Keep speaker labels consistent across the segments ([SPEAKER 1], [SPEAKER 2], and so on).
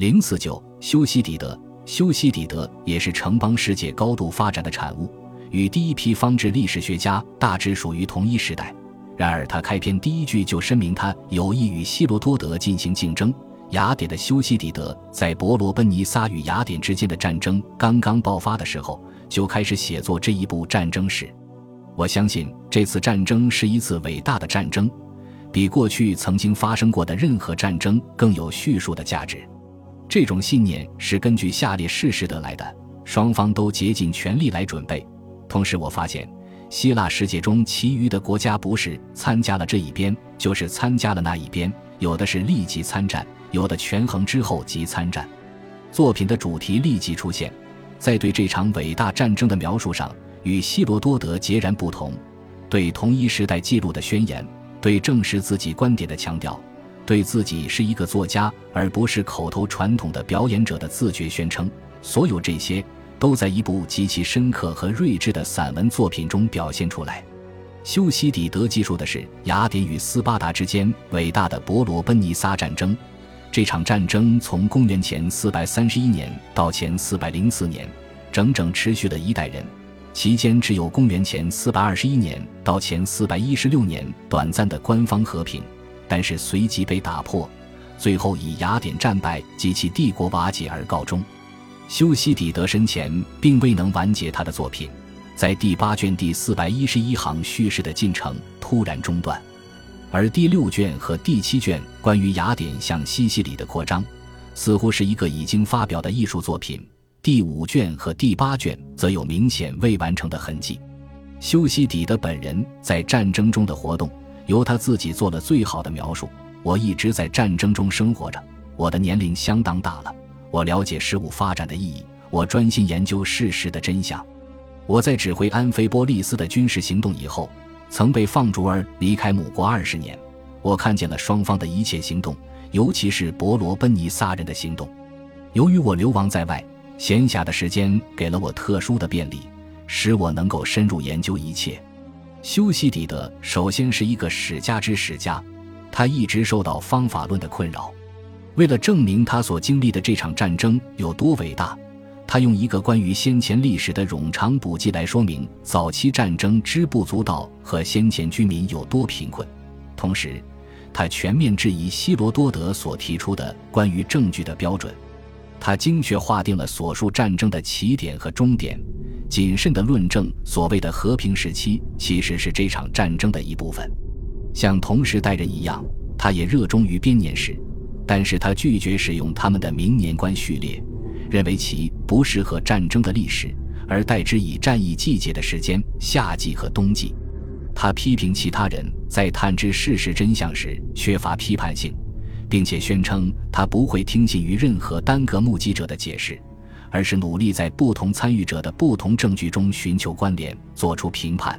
[SPEAKER 1] 零四九，修昔底德。修昔底德也是城邦世界高度发展的产物，与第一批方志历史学家大致属于同一时代。然而，他开篇第一句就声明他有意与希罗多德进行竞争。雅典的修昔底德在伯罗奔尼撒与雅典之间的战争刚刚爆发的时候，就开始写作这一部战争史。我相信这次战争是一次伟大的战争，比过去曾经发生过的任何战争更有叙述的价值。这种信念是根据下列事实得来的：双方都竭尽全力来准备。同时，我发现希腊世界中其余的国家不是参加了这一边，就是参加了那一边，有的是立即参战，有的权衡之后即参战。作品的主题立即出现，在对这场伟大战争的描述上与希罗多德截然不同，对同一时代记录的宣言，对证实自己观点的强调。对自己是一个作家，而不是口头传统的表演者的自觉宣称，所有这些都在一部极其深刻和睿智的散文作品中表现出来。修昔底德记述的是雅典与斯巴达之间伟大的伯罗奔尼撒战争。这场战争从公元前431年到前404年，整整持续了一代人。期间只有公元前421年到前416年短暂的官方和平。但是随即被打破，最后以雅典战败及其帝国瓦解而告终。修昔底德生前并未能完结他的作品，在第八卷第四百一十一行叙事的进程突然中断，而第六卷和第七卷关于雅典向西西里的扩张，似乎是一个已经发表的艺术作品。第五卷和第八卷则有明显未完成的痕迹。修昔底德本人在战争中的活动。由他自己做了最好的描述。我一直在战争中生活着，我的年龄相当大了。我了解事物发展的意义，我专心研究事实的真相。我在指挥安菲波利斯的军事行动以后，曾被放逐而离开母国二十年。我看见了双方的一切行动，尤其是伯罗奔尼撒人的行动。由于我流亡在外，闲暇的时间给了我特殊的便利，使我能够深入研究一切。修昔底德首先是一个史家之史家，他一直受到方法论的困扰。为了证明他所经历的这场战争有多伟大，他用一个关于先前历史的冗长补记来说明早期战争之不足道和先前居民有多贫困。同时，他全面质疑希罗多德所提出的关于证据的标准。他精确划定了所述战争的起点和终点。谨慎地论证，所谓的和平时期其实是这场战争的一部分。像同时代人一样，他也热衷于编年史，但是他拒绝使用他们的明年观序列，认为其不适合战争的历史，而代之以战役季节的时间——夏季和冬季。他批评其他人在探知事实真相时缺乏批判性，并且宣称他不会听信于任何单个目击者的解释。而是努力在不同参与者的不同证据中寻求关联，做出评判。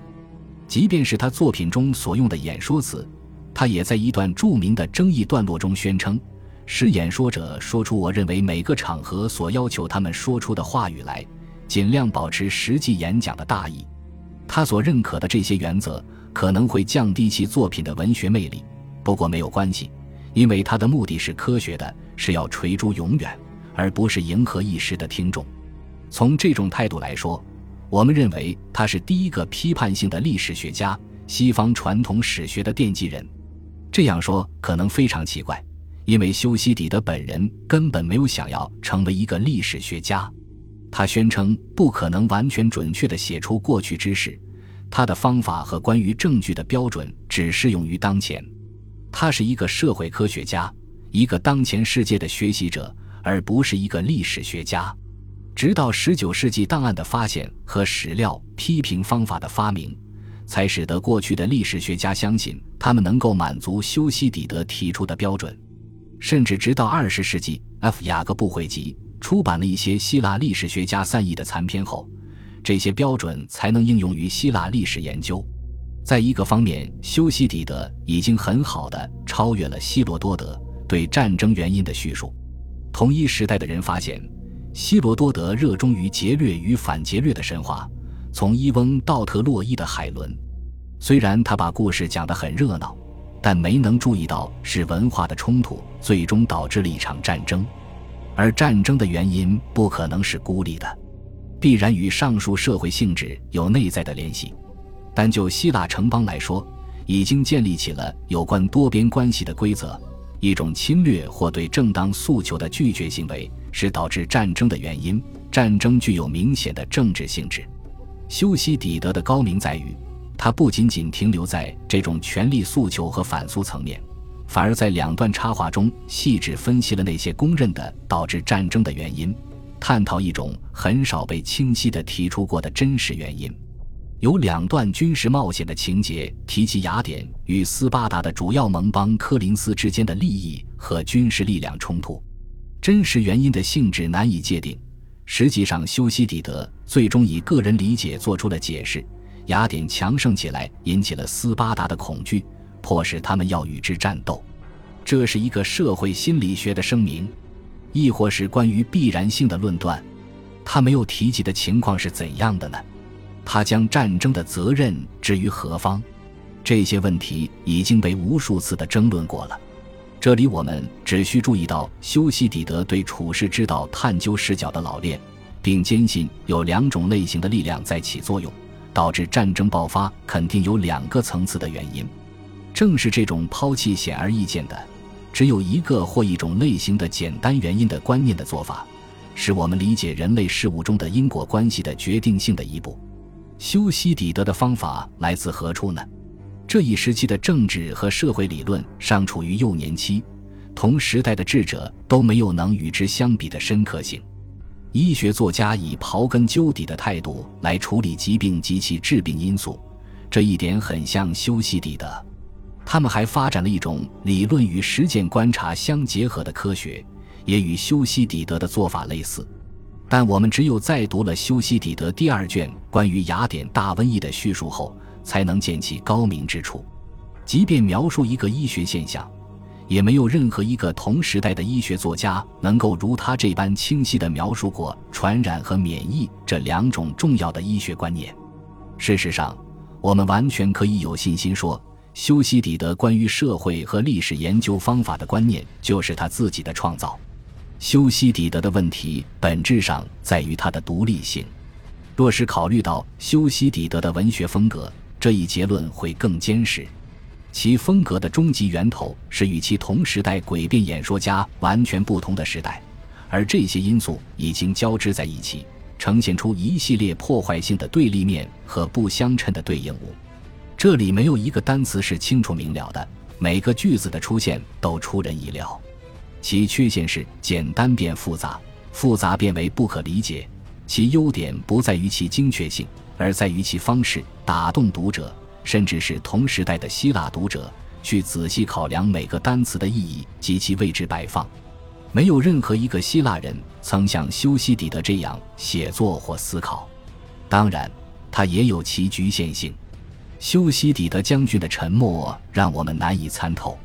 [SPEAKER 1] 即便是他作品中所用的演说词，他也在一段著名的争议段落中宣称：“使演说者说出我认为每个场合所要求他们说出的话语来，尽量保持实际演讲的大意。”他所认可的这些原则可能会降低其作品的文学魅力，不过没有关系，因为他的目的是科学的，是要垂诸永远。而不是迎合一时的听众。从这种态度来说，我们认为他是第一个批判性的历史学家，西方传统史学的奠基人。这样说可能非常奇怪，因为修昔底德本人根本没有想要成为一个历史学家。他宣称不可能完全准确地写出过去之事，他的方法和关于证据的标准只适用于当前。他是一个社会科学家，一个当前世界的学习者。而不是一个历史学家，直到十九世纪档案的发现和史料批评方法的发明，才使得过去的历史学家相信他们能够满足修昔底德提出的标准。甚至直到二十世纪，F. 雅各布会集出版了一些希腊历史学家散佚的残篇后，这些标准才能应用于希腊历史研究。在一个方面，修昔底德已经很好的超越了希罗多德对战争原因的叙述。同一时代的人发现，希罗多德热衷于劫掠与反劫掠的神话，从伊翁到特洛伊的海伦。虽然他把故事讲得很热闹，但没能注意到是文化的冲突最终导致了一场战争。而战争的原因不可能是孤立的，必然与上述社会性质有内在的联系。但就希腊城邦来说，已经建立起了有关多边关系的规则。一种侵略或对正当诉求的拒绝行为是导致战争的原因。战争具有明显的政治性质。修昔底德的高明在于，他不仅仅停留在这种权力诉求和反诉层面，反而在两段插画中细致分析了那些公认的导致战争的原因，探讨一种很少被清晰地提出过的真实原因。有两段军事冒险的情节，提及雅典与斯巴达的主要盟邦科林斯之间的利益和军事力量冲突，真实原因的性质难以界定。实际上，修昔底德最终以个人理解做出了解释：雅典强盛起来，引起了斯巴达的恐惧，迫使他们要与之战斗。这是一个社会心理学的声明，亦或是关于必然性的论断？他没有提及的情况是怎样的呢？他将战争的责任置于何方？这些问题已经被无数次的争论过了。这里我们只需注意到修昔底德对处世之道探究视角的老练，并坚信有两种类型的力量在起作用，导致战争爆发肯定有两个层次的原因。正是这种抛弃显而易见的只有一个或一种类型的简单原因的观念的做法，使我们理解人类事物中的因果关系的决定性的一步。修昔底德的方法来自何处呢？这一时期的政治和社会理论尚处于幼年期，同时代的智者都没有能与之相比的深刻性。医学作家以刨根究底的态度来处理疾病及其致病因素，这一点很像修昔底德。他们还发展了一种理论与实践观察相结合的科学，也与修昔底德的做法类似。但我们只有在读了修昔底德第二卷关于雅典大瘟疫的叙述后，才能见其高明之处。即便描述一个医学现象，也没有任何一个同时代的医学作家能够如他这般清晰地描述过传染和免疫这两种重要的医学观念。事实上，我们完全可以有信心说，修昔底德关于社会和历史研究方法的观念就是他自己的创造。修昔底德的问题本质上在于他的独立性。若是考虑到修昔底德的文学风格，这一结论会更坚实。其风格的终极源头是与其同时代诡辩演说家完全不同的时代，而这些因素已经交织在一起，呈现出一系列破坏性的对立面和不相称的对应物。这里没有一个单词是清楚明了的，每个句子的出现都出人意料。其缺陷是简单变复杂，复杂变为不可理解。其优点不在于其精确性，而在于其方式打动读者，甚至是同时代的希腊读者去仔细考量每个单词的意义及其位置摆放。没有任何一个希腊人曾像修昔底德这样写作或思考。当然，他也有其局限性。修昔底德将军的沉默让我们难以参透。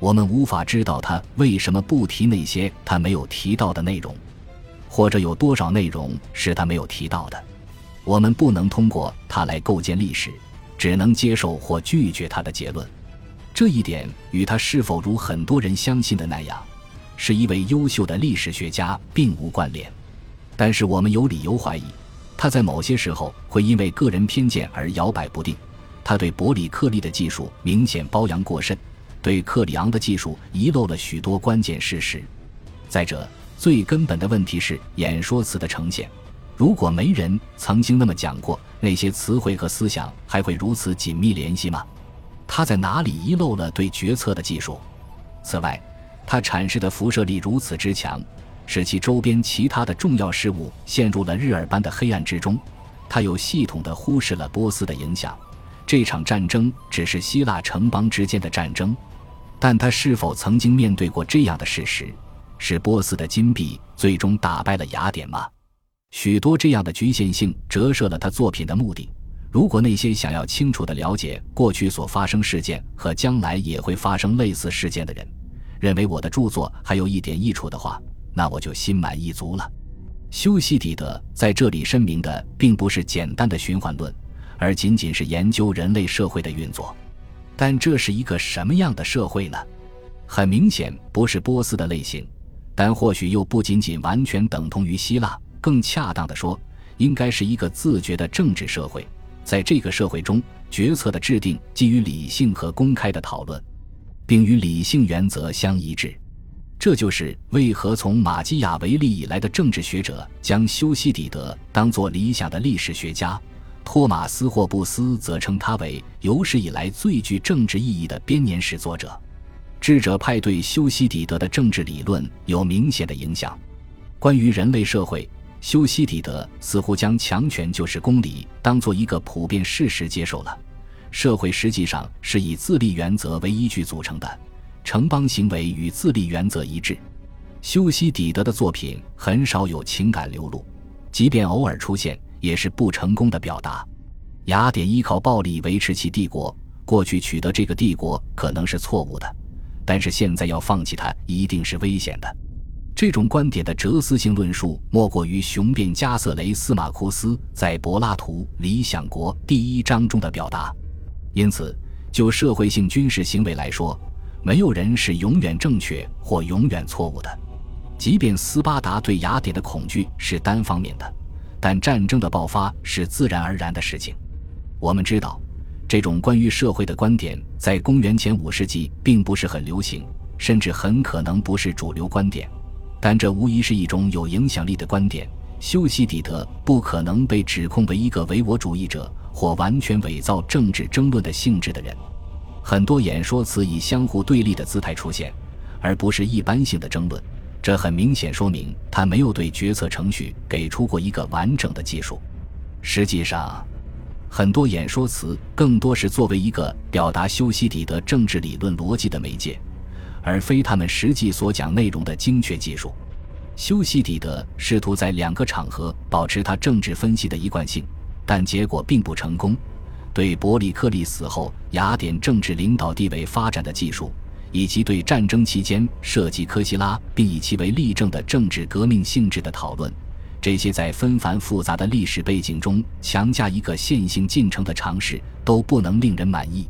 [SPEAKER 1] 我们无法知道他为什么不提那些他没有提到的内容，或者有多少内容是他没有提到的。我们不能通过他来构建历史，只能接受或拒绝他的结论。这一点与他是否如很多人相信的那样，是一位优秀的历史学家并无关联。但是我们有理由怀疑，他在某些时候会因为个人偏见而摇摆不定。他对伯里克利的技术明显褒扬过甚。对克里昂的技术遗漏了许多关键事实。再者，最根本的问题是演说词的呈现。如果没人曾经那么讲过，那些词汇和思想还会如此紧密联系吗？他在哪里遗漏了对决策的技术？此外，他阐释的辐射力如此之强，使其周边其他的重要事物陷入了日耳般的黑暗之中。他有系统地忽视了波斯的影响。这场战争只是希腊城邦之间的战争。但他是否曾经面对过这样的事实：是波斯的金币最终打败了雅典吗？许多这样的局限性折射了他作品的目的。如果那些想要清楚地了解过去所发生事件和将来也会发生类似事件的人，认为我的著作还有一点益处的话，那我就心满意足了。修昔底德在这里声明的并不是简单的循环论，而仅仅是研究人类社会的运作。但这是一个什么样的社会呢？很明显不是波斯的类型，但或许又不仅仅完全等同于希腊。更恰当的说，应该是一个自觉的政治社会。在这个社会中，决策的制定基于理性和公开的讨论，并与理性原则相一致。这就是为何从马基雅维利以来的政治学者将修昔底德当作理想的历史学家，托马斯·霍布斯则称他为有史以来最具政治意义的编年史作者。智者派对修昔底德的政治理论有明显的影响。关于人类社会，修昔底德似乎将强权就是公理当做一个普遍事实接受了。社会实际上是以自立原则为依据组成的。城邦行为与自立原则一致。修昔底德的作品很少有情感流露，即便偶尔出现，也是不成功的表达。雅典依靠暴力维持其帝国，过去取得这个帝国可能是错误的，但是现在要放弃它一定是危险的。这种观点的哲思性论述，莫过于雄辩加瑟雷斯马库斯在《柏拉图理想国》第一章中的表达。因此，就社会性军事行为来说，没有人是永远正确或永远错误的，即便斯巴达对雅典的恐惧是单方面的，但战争的爆发是自然而然的事情。我们知道，这种关于社会的观点在公元前五世纪并不是很流行，甚至很可能不是主流观点，但这无疑是一种有影响力的观点。修昔底德不可能被指控为一个唯我主义者或完全伪造政治争论的性质的人。很多演说词以相互对立的姿态出现，而不是一般性的争论。这很明显说明他没有对决策程序给出过一个完整的技术。实际上，很多演说词更多是作为一个表达修昔底德政治理论逻辑的媒介，而非他们实际所讲内容的精确技术。修昔底德试图在两个场合保持他政治分析的一贯性，但结果并不成功。对伯里克利死后雅典政治领导地位发展的技术，以及对战争期间涉及科西拉并以其为例证的政治革命性质的讨论，这些在纷繁复杂的历史背景中强加一个线性进程的尝试，都不能令人满意。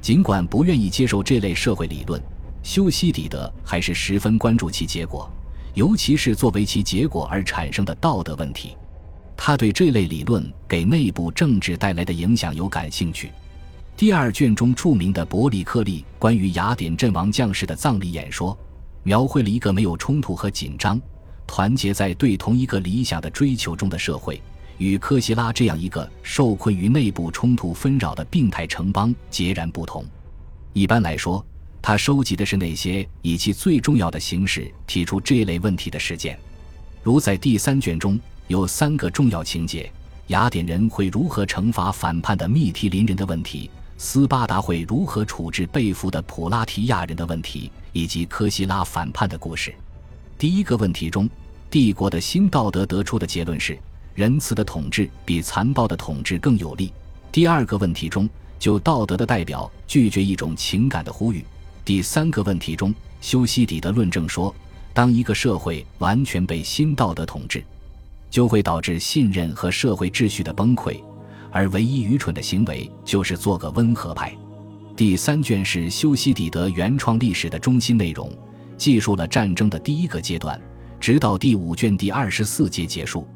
[SPEAKER 1] 尽管不愿意接受这类社会理论，修昔底德还是十分关注其结果，尤其是作为其结果而产生的道德问题。他对这类理论给内部政治带来的影响有感兴趣。第二卷中著名的伯里克利关于雅典阵亡将士的葬礼演说，描绘了一个没有冲突和紧张、团结在对同一个理想的追求中的社会，与科西拉这样一个受困于内部冲突纷扰的病态城邦截然不同。一般来说，他收集的是那些以其最重要的形式提出这类问题的事件，如在第三卷中。有三个重要情节：雅典人会如何惩罚反叛的密提林人的问题，斯巴达会如何处置被俘的普拉提亚人的问题，以及科西拉反叛的故事。第一个问题中，帝国的新道德得出的结论是：仁慈的统治比残暴的统治更有利。第二个问题中，就道德的代表拒绝一种情感的呼吁。第三个问题中，修昔底德论证说，当一个社会完全被新道德统治。就会导致信任和社会秩序的崩溃，而唯一愚蠢的行为就是做个温和派。第三卷是修昔底德原创历史的中心内容，记述了战争的第一个阶段，直到第五卷第二十四节结束。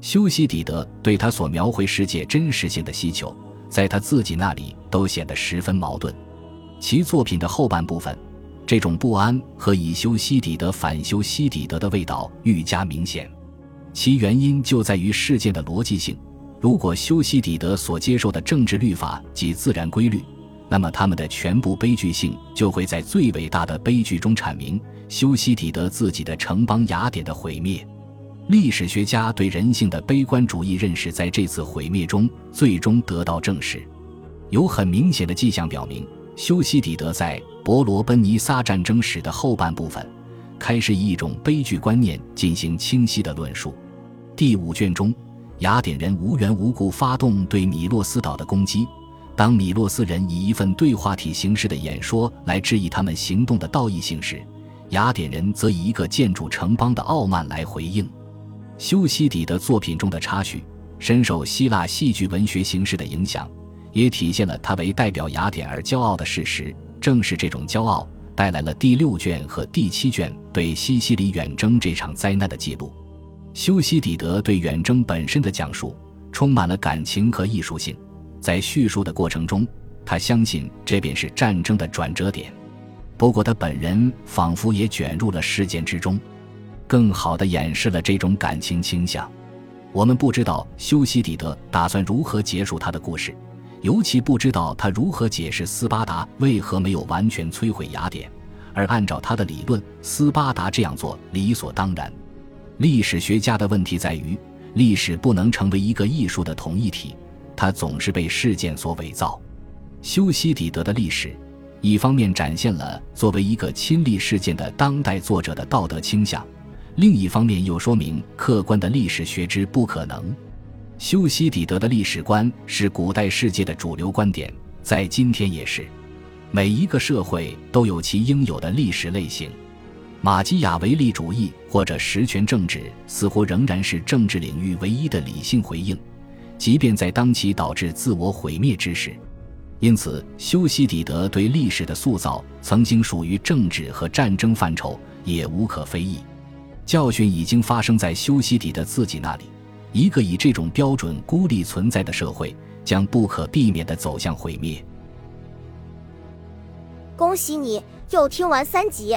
[SPEAKER 1] 修昔底德对他所描绘世界真实性的需求，在他自己那里都显得十分矛盾。其作品的后半部分，这种不安和以修昔底德反修昔底德的味道愈加明显。其原因就在于事件的逻辑性。如果修昔底德所接受的政治律法及自然规律，那么他们的全部悲剧性就会在最伟大的悲剧中阐明修昔底德自己的城邦雅典的毁灭。历史学家对人性的悲观主义认识在这次毁灭中最终得到证实。有很明显的迹象表明，修昔底德在伯罗奔尼撒战争史的后半部分开始以一种悲剧观念进行清晰的论述。第五卷中，雅典人无缘无故发动对米洛斯岛的攻击。当米洛斯人以一份对话体形式的演说来质疑他们行动的道义性时，雅典人则以一个建筑城邦的傲慢来回应。修昔底德作品中的插叙深受希腊戏剧文学形式的影响，也体现了他为代表雅典而骄傲的事实。正是这种骄傲，带来了第六卷和第七卷对西西里远征这场灾难的记录。修昔底德对远征本身的讲述充满了感情和艺术性，在叙述的过程中，他相信这便是战争的转折点。不过，他本人仿佛也卷入了事件之中，更好地掩饰了这种感情倾向。我们不知道修昔底德打算如何结束他的故事。尤其不知道他如何解释斯巴达为何没有完全摧毁雅典，而按照他的理论，斯巴达这样做理所当然。历史学家的问题在于，历史不能成为一个艺术的统一体，它总是被事件所伪造。修昔底德的历史，一方面展现了作为一个亲历事件的当代作者的道德倾向，另一方面又说明客观的历史学之不可能。修昔底德的历史观是古代世界的主流观点，在今天也是。每一个社会都有其应有的历史类型。马基雅维利主义或者实权政治似乎仍然是政治领域唯一的理性回应，即便在当其导致自我毁灭之时。因此，修昔底德对历史的塑造曾经属于政治和战争范畴，也无可非议。教训已经发生在修昔底德自己那里。一个以这种标准孤立存在的社会，将不可避免的走向毁灭。
[SPEAKER 2] 恭喜你又听完三集，